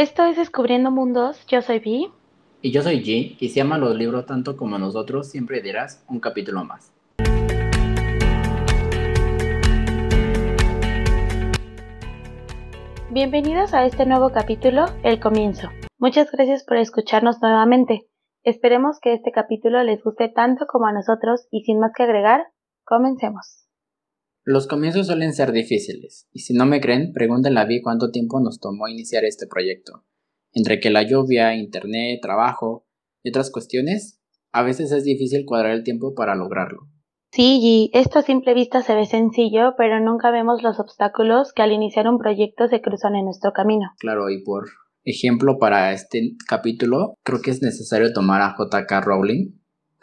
Esto es Descubriendo Mundos, yo soy Vi. Y yo soy G, y si amas los libros tanto como nosotros, siempre dirás un capítulo más. Bienvenidos a este nuevo capítulo, El Comienzo. Muchas gracias por escucharnos nuevamente. Esperemos que este capítulo les guste tanto como a nosotros y sin más que agregar, comencemos. Los comienzos suelen ser difíciles, y si no me creen, pregúntenle a Vi cuánto tiempo nos tomó iniciar este proyecto. Entre que la lluvia, internet, trabajo y otras cuestiones, a veces es difícil cuadrar el tiempo para lograrlo. Sí, y esto a simple vista se ve sencillo, pero nunca vemos los obstáculos que al iniciar un proyecto se cruzan en nuestro camino. Claro, y por ejemplo para este capítulo, creo que es necesario tomar a JK Rowling,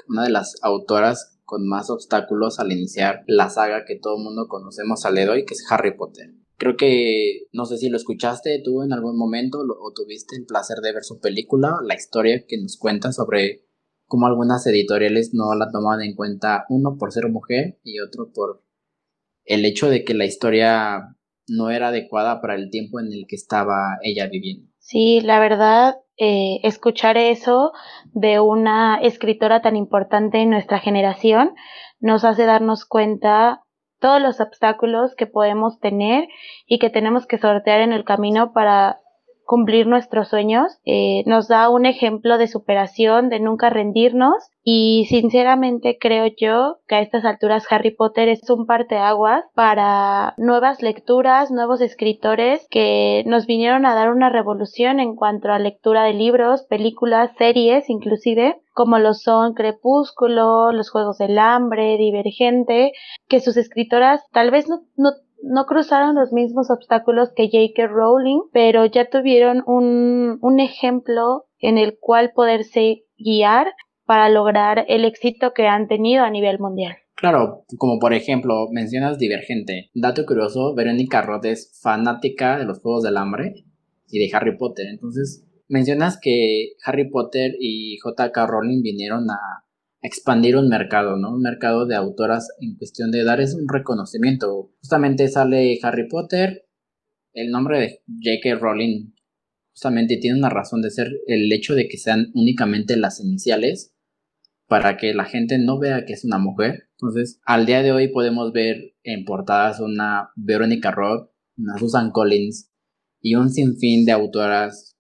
una de las autoras con más obstáculos al iniciar la saga que todo el mundo conocemos al hoy, que es Harry Potter. Creo que, no sé si lo escuchaste tú en algún momento o tuviste el placer de ver su película, la historia que nos cuenta sobre cómo algunas editoriales no la toman en cuenta, uno por ser mujer y otro por el hecho de que la historia no era adecuada para el tiempo en el que estaba ella viviendo. Sí, la verdad, eh, escuchar eso de una escritora tan importante en nuestra generación nos hace darnos cuenta todos los obstáculos que podemos tener y que tenemos que sortear en el camino para cumplir nuestros sueños. Eh, nos da un ejemplo de superación, de nunca rendirnos y sinceramente creo yo que a estas alturas Harry Potter es un parteaguas para nuevas lecturas, nuevos escritores que nos vinieron a dar una revolución en cuanto a lectura de libros, películas, series inclusive como lo son Crepúsculo, Los Juegos del Hambre, Divergente, que sus escritoras tal vez no, no no cruzaron los mismos obstáculos que J.K. Rowling, pero ya tuvieron un, un ejemplo en el cual poderse guiar para lograr el éxito que han tenido a nivel mundial. Claro, como por ejemplo, mencionas Divergente. Dato curioso, Verónica Roth es fanática de los Juegos del Hambre y de Harry Potter. Entonces, mencionas que Harry Potter y J.K. Rowling vinieron a expandir un mercado, ¿no? Un mercado de autoras en cuestión de dar es un reconocimiento. Justamente sale Harry Potter, el nombre de J.K. Rowling justamente tiene una razón de ser el hecho de que sean únicamente las iniciales para que la gente no vea que es una mujer. Entonces, al día de hoy podemos ver en portadas una Veronica Roth, una Susan Collins y un sinfín de autoras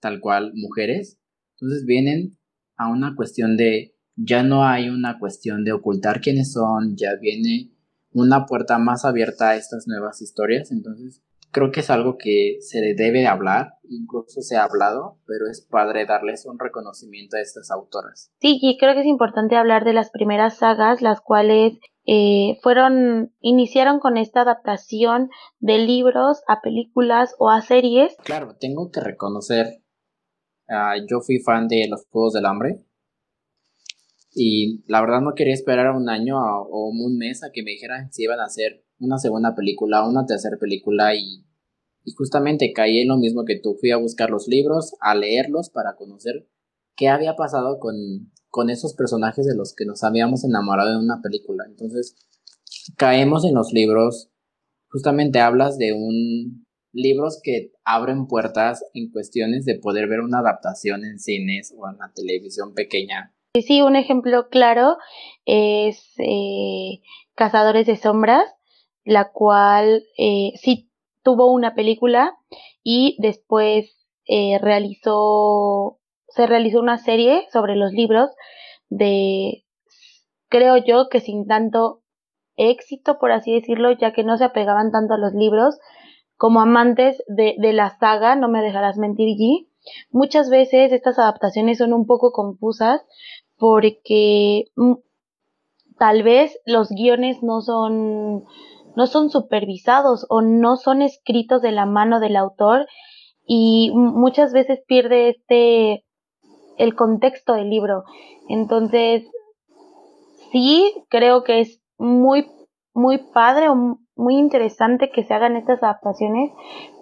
tal cual mujeres. Entonces vienen a una cuestión de ya no hay una cuestión de ocultar quiénes son, ya viene una puerta más abierta a estas nuevas historias, entonces creo que es algo que se debe hablar, incluso se ha hablado, pero es padre darles un reconocimiento a estas autoras. Sí, y creo que es importante hablar de las primeras sagas, las cuales eh, fueron, iniciaron con esta adaptación de libros a películas o a series. Claro, tengo que reconocer, uh, yo fui fan de los Juegos del Hambre, y la verdad no quería esperar un año o un mes a que me dijeran si iban a hacer una segunda película, una tercera película y, y justamente caí en lo mismo que tú. Fui a buscar los libros, a leerlos para conocer qué había pasado con, con esos personajes de los que nos habíamos enamorado en una película. Entonces caemos en los libros. Justamente hablas de un libros que abren puertas en cuestiones de poder ver una adaptación en cines o en la televisión pequeña Sí, un ejemplo claro es eh, Cazadores de Sombras, la cual eh, sí tuvo una película y después eh, realizó, se realizó una serie sobre los libros de, creo yo que sin tanto éxito, por así decirlo, ya que no se apegaban tanto a los libros, como amantes de, de la saga, no me dejarás mentir, G. Muchas veces estas adaptaciones son un poco confusas porque mm, tal vez los guiones no son no son supervisados o no son escritos de la mano del autor y muchas veces pierde este el contexto del libro. Entonces, sí, creo que es muy muy padre o muy interesante que se hagan estas adaptaciones,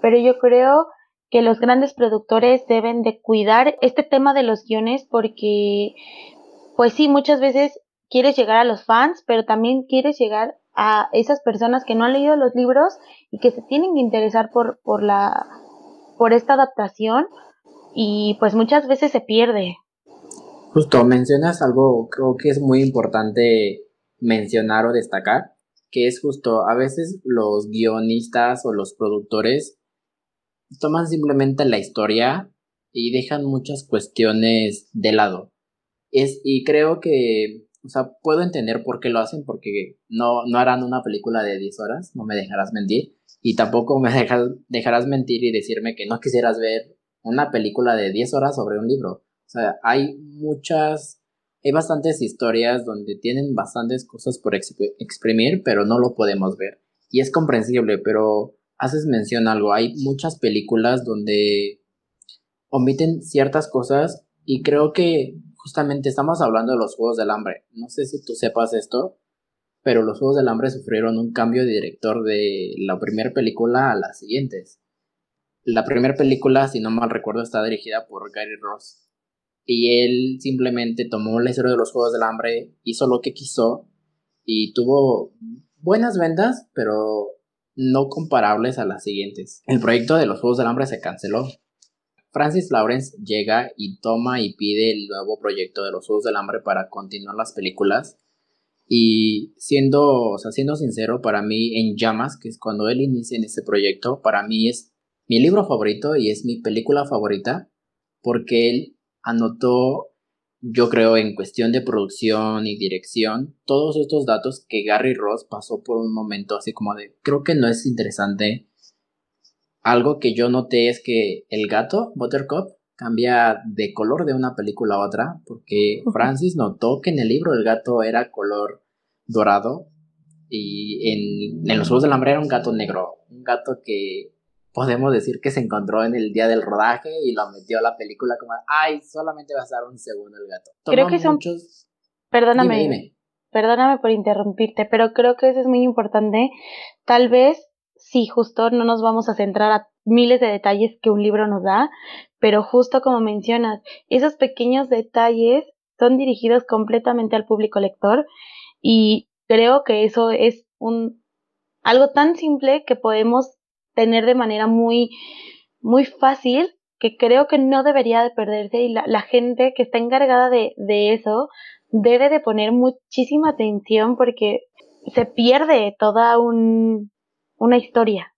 pero yo creo que los grandes productores deben de cuidar este tema de los guiones porque pues sí, muchas veces quieres llegar a los fans, pero también quieres llegar a esas personas que no han leído los libros y que se tienen que interesar por, por la por esta adaptación y pues muchas veces se pierde. Justo, mencionas algo, creo que es muy importante mencionar o destacar, que es justo, a veces los guionistas o los productores toman simplemente la historia y dejan muchas cuestiones de lado. Es, y creo que, o sea, puedo entender por qué lo hacen, porque no, no harán una película de 10 horas, no me dejarás mentir, y tampoco me dejarás mentir y decirme que no quisieras ver una película de 10 horas sobre un libro. O sea, hay muchas, hay bastantes historias donde tienen bastantes cosas por exprimir, pero no lo podemos ver. Y es comprensible, pero haces mención a algo, hay muchas películas donde omiten ciertas cosas y creo que justamente estamos hablando de los Juegos del Hambre. No sé si tú sepas esto, pero los Juegos del Hambre sufrieron un cambio de director de la primera película a las siguientes. La primera película, si no mal recuerdo, está dirigida por Gary Ross. Y él simplemente tomó la historia de los Juegos del Hambre, hizo lo que quiso y tuvo buenas ventas, pero no comparables a las siguientes. El proyecto de los Juegos del Hambre se canceló Francis Lawrence llega y toma y pide el nuevo proyecto de los Juegos del Hambre para continuar las películas. Y siendo, o sea, siendo sincero, para mí En Llamas, que es cuando él inicia en este proyecto, para mí es mi libro favorito y es mi película favorita, porque él anotó, yo creo, en cuestión de producción y dirección, todos estos datos que Gary Ross pasó por un momento así como de, creo que no es interesante. Algo que yo noté es que el gato, Buttercup, cambia de color de una película a otra, porque Francis notó que en el libro el gato era color dorado y en, en los Juegos del Hambre era un gato negro, un gato que podemos decir que se encontró en el día del rodaje y lo metió a la película como, ay, solamente va a estar un segundo el gato. creo que son muchos... Perdóname. Perdóname por interrumpirte, pero creo que eso es muy importante. Tal vez sí, justo no nos vamos a centrar a miles de detalles que un libro nos da, pero justo como mencionas, esos pequeños detalles son dirigidos completamente al público lector y creo que eso es un algo tan simple que podemos tener de manera muy muy fácil que creo que no debería de perderse y la, gente que está encargada de, de eso debe de poner muchísima atención porque se pierde toda un, una historia.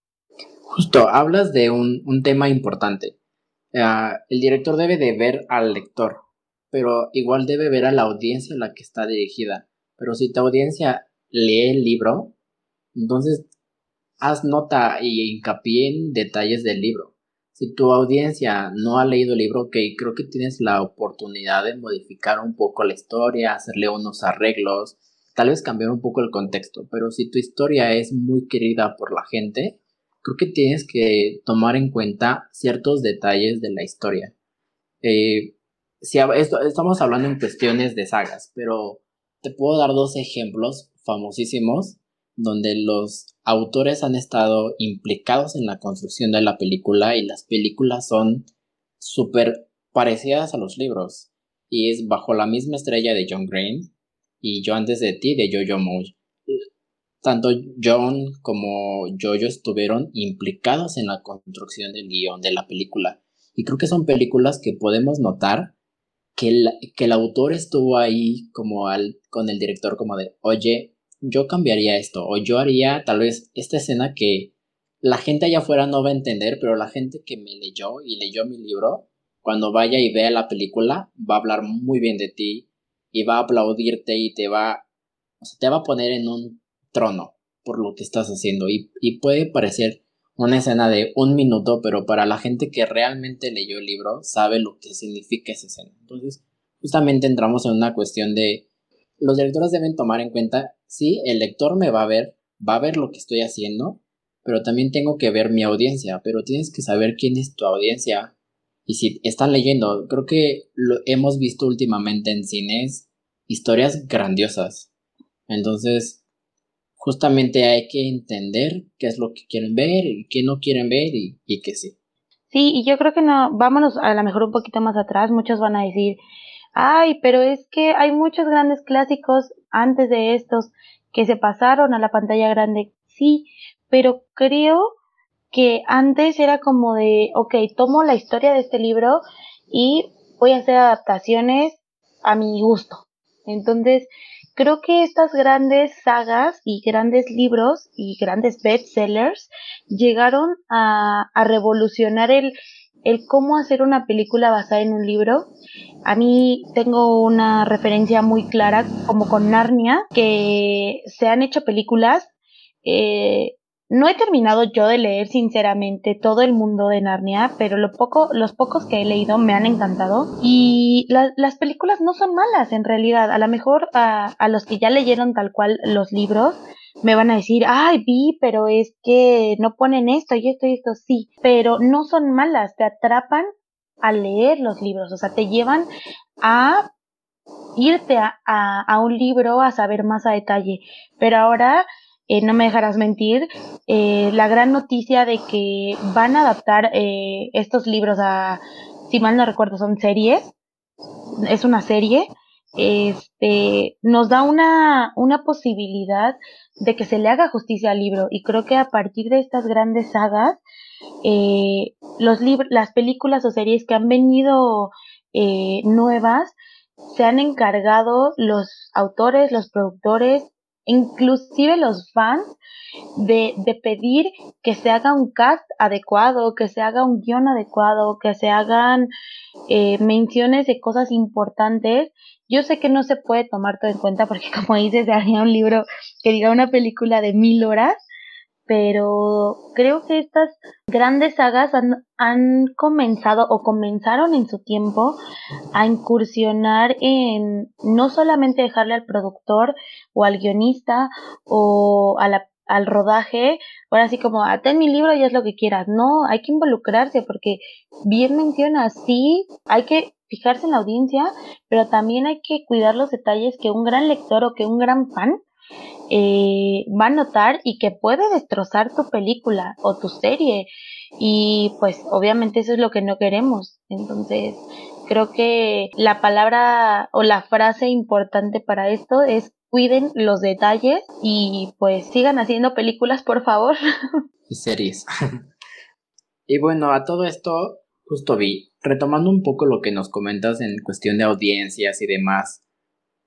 Justo, hablas de un, tema importante. Ah, el director debe de ver al lector, pero igual debe ver a la audiencia a la que está dirigida. Pero si tu audiencia lee el libro, entonces haz nota y hincapié en detalles del libro. Si tu audiencia no ha leído el libro, ok, creo que tienes la oportunidad de modificar un poco la historia, hacerle unos arreglos, tal vez cambiar un poco el contexto, pero si tu historia es muy querida por la gente, creo que tienes que tomar en cuenta ciertos detalles de la historia. Eh, si estamos hablando en cuestiones de sagas, pero te puedo dar dos ejemplos famosísimos donde los autores han estado implicados en la construcción de la película y las películas son súper parecidas a los libros. Y es Bajo la misma estrella de John Green, y Yo antes de ti de Jojo Moe. Tanto John como Jojo estuvieron implicados en la construcción del guion de la película. Y creo que son películas que podemos notar que el, que el autor estuvo ahí como al, con el director como de, oye, yo cambiaría esto, o yo haría tal vez esta escena que la gente allá afuera no va a entender, pero la gente que me leyó y leyó mi libro, cuando vaya y vea la película, va a hablar muy bien de ti, y va a aplaudirte y te va, o sea, te va a poner en un trono por lo que estás haciendo y, y puede parecer una escena de un minuto, pero para la gente que realmente leyó el libro sabe lo que significa esa escena. Entonces, justamente entramos en una cuestión de los directores deben tomar en cuenta, sí, el lector me va a ver, va a ver lo que estoy haciendo, pero también tengo que ver mi audiencia, pero tienes que saber quién es tu audiencia, y si están leyendo, creo que lo hemos visto últimamente en cines historias grandiosas. Entonces, justamente hay que entender qué es lo que quieren ver y qué no quieren ver y, y que sí. Sí, y yo creo que no, vámonos a lo mejor un poquito más atrás, muchos van a decir, ay, pero es que hay muchos grandes clásicos antes de estos que se pasaron a la pantalla grande. Sí, pero creo que antes era como de, ok, tomo la historia de este libro y voy a hacer adaptaciones a mi gusto. Entonces, creo que estas grandes sagas y grandes libros y grandes bestsellers llegaron a, a revolucionar el, el cómo hacer una película basada en un libro. A mí tengo una referencia muy clara como con Narnia, que se han hecho películas. Eh, no he terminado yo de leer sinceramente todo el mundo de Narnia, pero lo poco, los pocos que he leído me han encantado. Y las películas no son malas en realidad. A lo mejor a, a los que ya leyeron tal cual los libros, me van a decir, ay, vi, pero es que no ponen esto y esto y esto, sí, pero no son malas, te atrapan a leer los libros, o sea, te llevan a irte a, a, un libro a saber más a detalle. Pero ahora, eh, no me dejarás mentir, eh, la gran noticia de que van a adaptar eh, estos libros a, si mal no recuerdo, son series, es una serie, este, nos da una, una posibilidad de que se le haga justicia al libro. Y creo que a partir de estas grandes sagas eh, los las películas o series que han venido eh, nuevas se han encargado los autores los productores inclusive los fans de, de pedir que se haga un cast adecuado, que se haga un guion adecuado, que se hagan eh, menciones de cosas importantes yo sé que no se puede tomar todo en cuenta porque como dices, haría un libro que diga una película de mil horas, pero creo que estas grandes sagas han, han, comenzado o comenzaron en su tiempo a incursionar en no solamente dejarle al productor o al guionista o al rodaje, ahora así como, ah, ten mi libro y haz lo que quieras. No, hay que involucrarse porque bien menciona, sí, hay que fijarse en la audiencia, pero también hay que cuidar los detalles que un gran lector o que un gran fan eh, va a notar y que puede destrozar tu película o tu serie. Y pues obviamente eso es lo que no queremos. Entonces creo que la palabra o la frase importante para esto es cuiden los detalles y pues sigan haciendo películas por favor. Y series. y bueno, a todo esto justo vi retomando un poco lo que nos comentas en cuestión de audiencias y demás,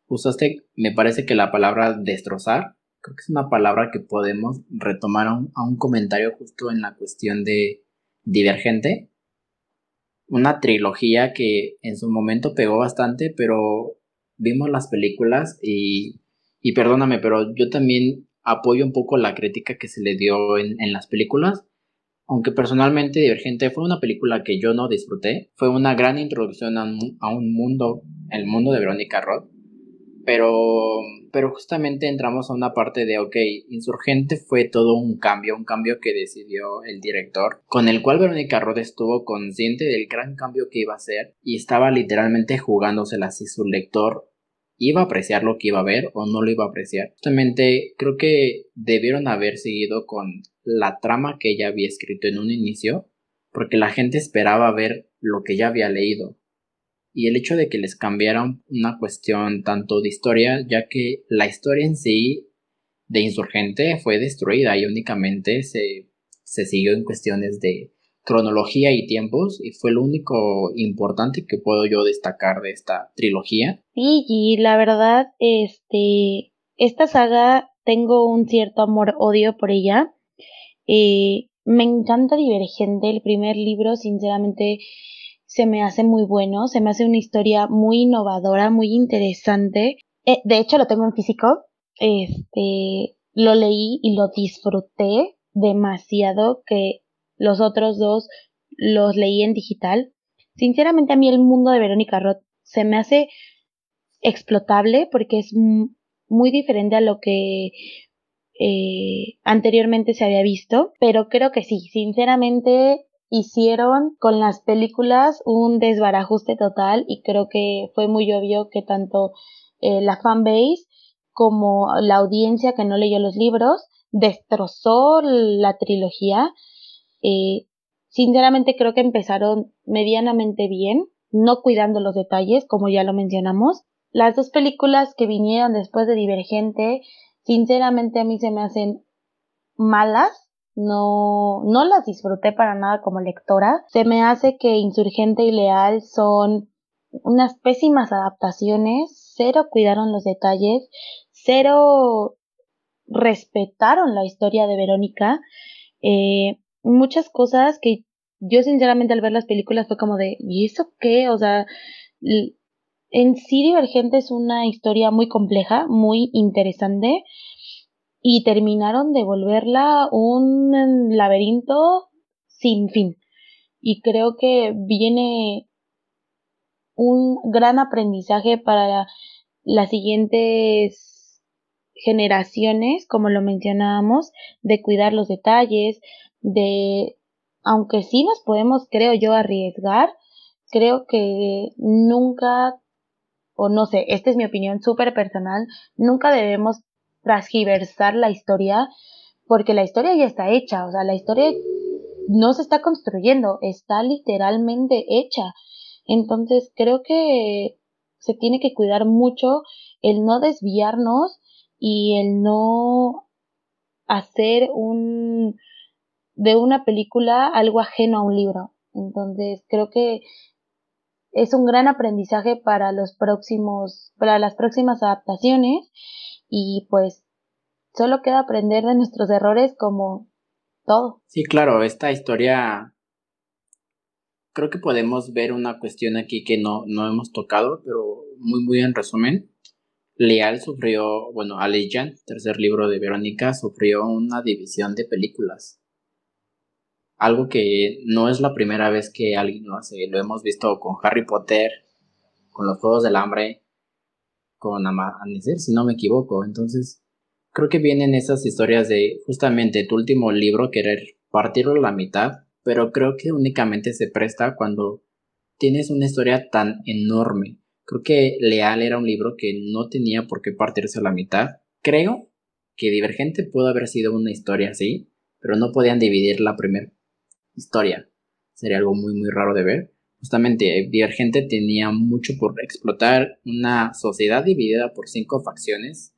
usaste, me parece que la palabra destrozar, creo que es una palabra que podemos retomar a un, comentario justo en la cuestión de Divergente, una trilogía que en su momento pegó bastante, pero vimos las películas y, y perdóname, pero yo también apoyo un poco la crítica que se le dio en, en las películas aunque personalmente Divergente fue una película que yo no disfruté, fue una gran introducción a un, mundo, el mundo de Verónica Roth, pero, pero justamente entramos a una parte de, ok, Insurgente fue todo un cambio, un cambio que decidió el director, con el cual Verónica Roth estuvo consciente del gran cambio que iba a hacer y estaba literalmente jugándosela si su lector iba a apreciar lo que iba a ver o no lo iba a apreciar. Justamente creo que debieron haber seguido con la trama que ella había escrito en un inicio, porque la gente esperaba ver lo que ya había leído. Y el hecho de que les cambiaran una cuestión tanto de historia, ya que la historia en sí de Insurgente fue destruida y únicamente se, se siguió en cuestiones de cronología y tiempos y fue lo único importante que puedo yo destacar de esta trilogía. Sí, y la verdad, este, esta saga tengo un cierto amor-odio por ella. Eh, me encanta Divergente, el primer libro, sinceramente, se me hace muy bueno, se me hace una historia muy innovadora, muy interesante. Eh, de hecho, lo tengo en físico. Este, lo leí y lo disfruté demasiado que los otros dos los leí en digital. Sinceramente a mí el mundo de Verónica Roth se me hace explotable porque es muy diferente a lo que eh, anteriormente se había visto, pero creo que sí, sinceramente hicieron con las películas un desbarajuste total y creo que fue muy obvio que tanto eh, la fanbase como la audiencia que no leyó los libros destrozó la trilogía. Eh, sinceramente creo que empezaron medianamente bien, no cuidando los detalles, como ya lo mencionamos. Las dos películas que vinieron después de Divergente sinceramente a mí se me hacen malas, no, no las disfruté para nada como lectora. Se me hace que Insurgente y Leal son unas pésimas adaptaciones, cero cuidaron los detalles, cero respetaron la historia de Verónica. Eh, muchas cosas que yo sinceramente al ver las películas fue como de, ¿y eso qué? O sea, en sí Divergente es una historia muy compleja, muy interesante y terminaron de volverla un laberinto sin fin. Y creo que viene un gran aprendizaje para las siguientes generaciones, como lo mencionábamos, de cuidar los detalles, de, aunque sí nos podemos, creo yo, arriesgar, creo que nunca, o no sé, esta es mi opinión súper personal, nunca debemos transgiversar la historia, porque la historia ya está hecha, o sea, la historia no se está construyendo, está literalmente hecha. Entonces creo que se tiene que cuidar mucho el no desviarnos y el no hacer un de una película algo ajeno a un libro. Entonces creo que es un gran aprendizaje para los próximos, para las próximas adaptaciones y pues solo queda aprender de nuestros errores como todo. Sí, claro, esta historia creo que podemos ver una cuestión aquí que no, no hemos tocado, pero muy, muy en resumen. Leal sufrió, bueno, Allegiant, tercer libro de Verónica, sufrió una división de películas. Algo que no es la primera vez que alguien lo hace. Lo hemos visto con Harry Potter, con los Juegos del Hambre, con Amanecer, si no me equivoco. Entonces, creo que vienen esas historias de justamente tu último libro querer partirlo a la mitad pero creo que únicamente se presta cuando tienes una historia tan enorme. Creo que Leal era un libro que no tenía por qué partirse a la mitad. Creo que Divergente pudo haber sido una historia así, pero no podían dividir la primera historia. Sería algo muy muy raro de ver. Justamente Divergente tenía mucho por explotar una sociedad dividida por cinco facciones.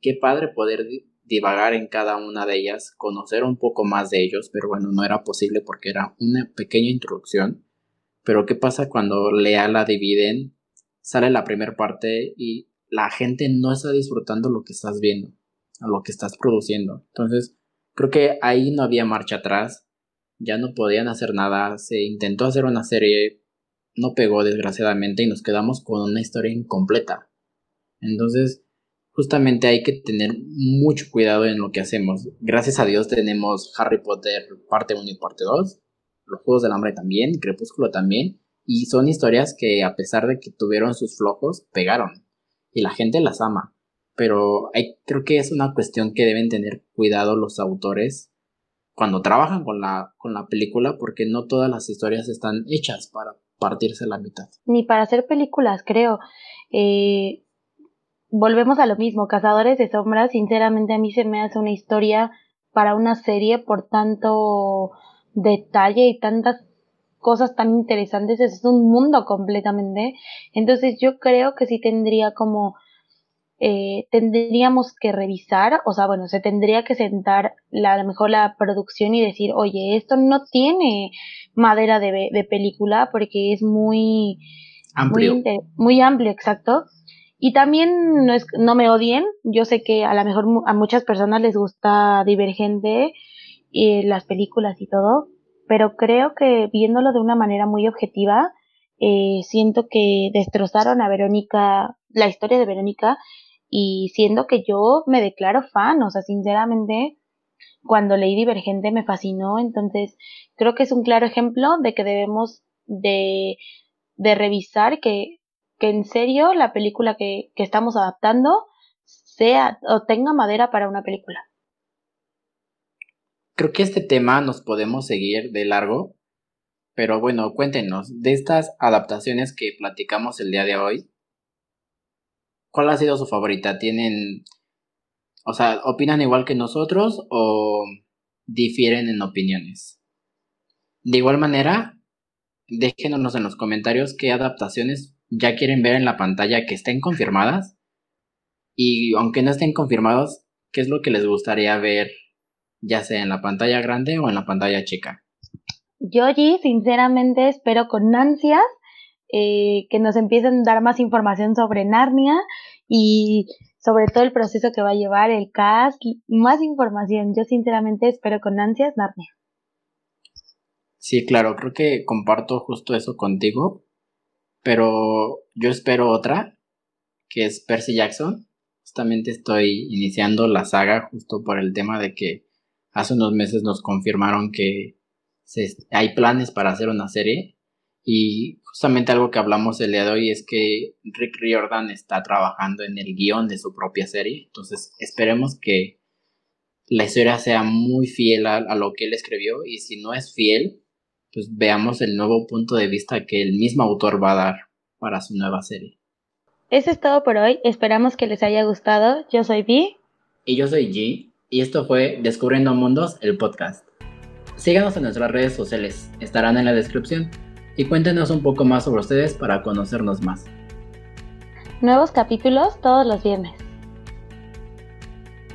Qué padre poder divagar en cada una de ellas, conocer un poco más de ellos, pero bueno, no era posible porque era una pequeña introducción. Pero ¿qué pasa cuando lea la dividen? Sale la primera parte y la gente no está disfrutando lo que estás viendo, o lo que estás produciendo. Entonces, creo que ahí no había marcha atrás, ya no podían hacer nada, se intentó hacer una serie, no pegó desgraciadamente y nos quedamos con una historia incompleta. Entonces, justamente hay que tener mucho cuidado en lo que hacemos. Gracias a Dios tenemos Harry Potter parte 1 y parte 2, los Juegos del Hambre también, Crepúsculo también, y son historias que a pesar de que tuvieron sus flojos, pegaron, y la gente las ama. Pero hay, creo que es una cuestión que deben tener cuidado los autores cuando trabajan con la, con la película, porque no todas las historias están hechas para partirse la mitad. Ni para hacer películas, creo. Eh, volvemos a lo mismo, Cazadores de Sombras, sinceramente a mí se me hace una historia para una serie por tanto detalle y tantas cosas tan interesantes, es un mundo completamente. Entonces yo creo que sí tendría como, eh, tendríamos que revisar, o sea, bueno, se tendría que sentar la, a lo mejor la producción y decir, oye, esto no tiene madera de, de película porque es muy amplio. Muy, muy amplio, exacto. Y también no, es, no me odien, yo sé que a lo mejor a muchas personas les gusta Divergente y las películas y todo, pero creo que viéndolo de una manera muy objetiva, eh, siento que destrozaron a Verónica, la historia de Verónica, y siendo que yo me declaro fan, o sea, sinceramente, cuando leí Divergente me fascinó, entonces creo que es un claro ejemplo de que debemos de, revisar que que en serio la película que, que estamos adaptando sea o tenga madera para una película. Creo que este tema nos podemos seguir de largo, pero bueno, cuéntenos, de estas adaptaciones que platicamos el día de hoy, ¿cuál ha sido su favorita? ¿Tienen, o sea, opinan igual que nosotros o difieren en opiniones? De igual manera, déjenos en los comentarios qué adaptaciones ya quieren ver en la pantalla que estén confirmadas. Y aunque no estén confirmados, ¿qué es lo que les gustaría ver ya sea en la pantalla grande o en la pantalla chica. Yo, sinceramente espero con ansias eh, que nos empiecen a dar más información sobre Narnia y sobre todo el proceso que va a llevar el cast, más información. Yo sinceramente espero con ansias Narnia. Sí, claro, creo que comparto justo eso contigo, pero yo espero otra, que es Percy Jackson. Justamente estoy iniciando la saga justo por el tema de que hace unos meses nos confirmaron que hay planes para hacer una serie y justamente algo que hablamos el día de hoy es que Rick Riordan está trabajando en el guion de su propia serie, entonces esperemos que la historia sea muy fiel a, a lo que él escribió y si no es fiel, pues veamos el nuevo punto de vista que el mismo autor va a dar para su nueva serie. Eso es todo por hoy, esperamos que les haya gustado. Yo soy Vi. Y yo soy G, y esto fue Descubriendo Mundos, el podcast. Síganos en nuestras redes sociales, estarán en la descripción, y cuéntenos un poco más sobre ustedes para conocernos más. Nuevos capítulos todos los viernes.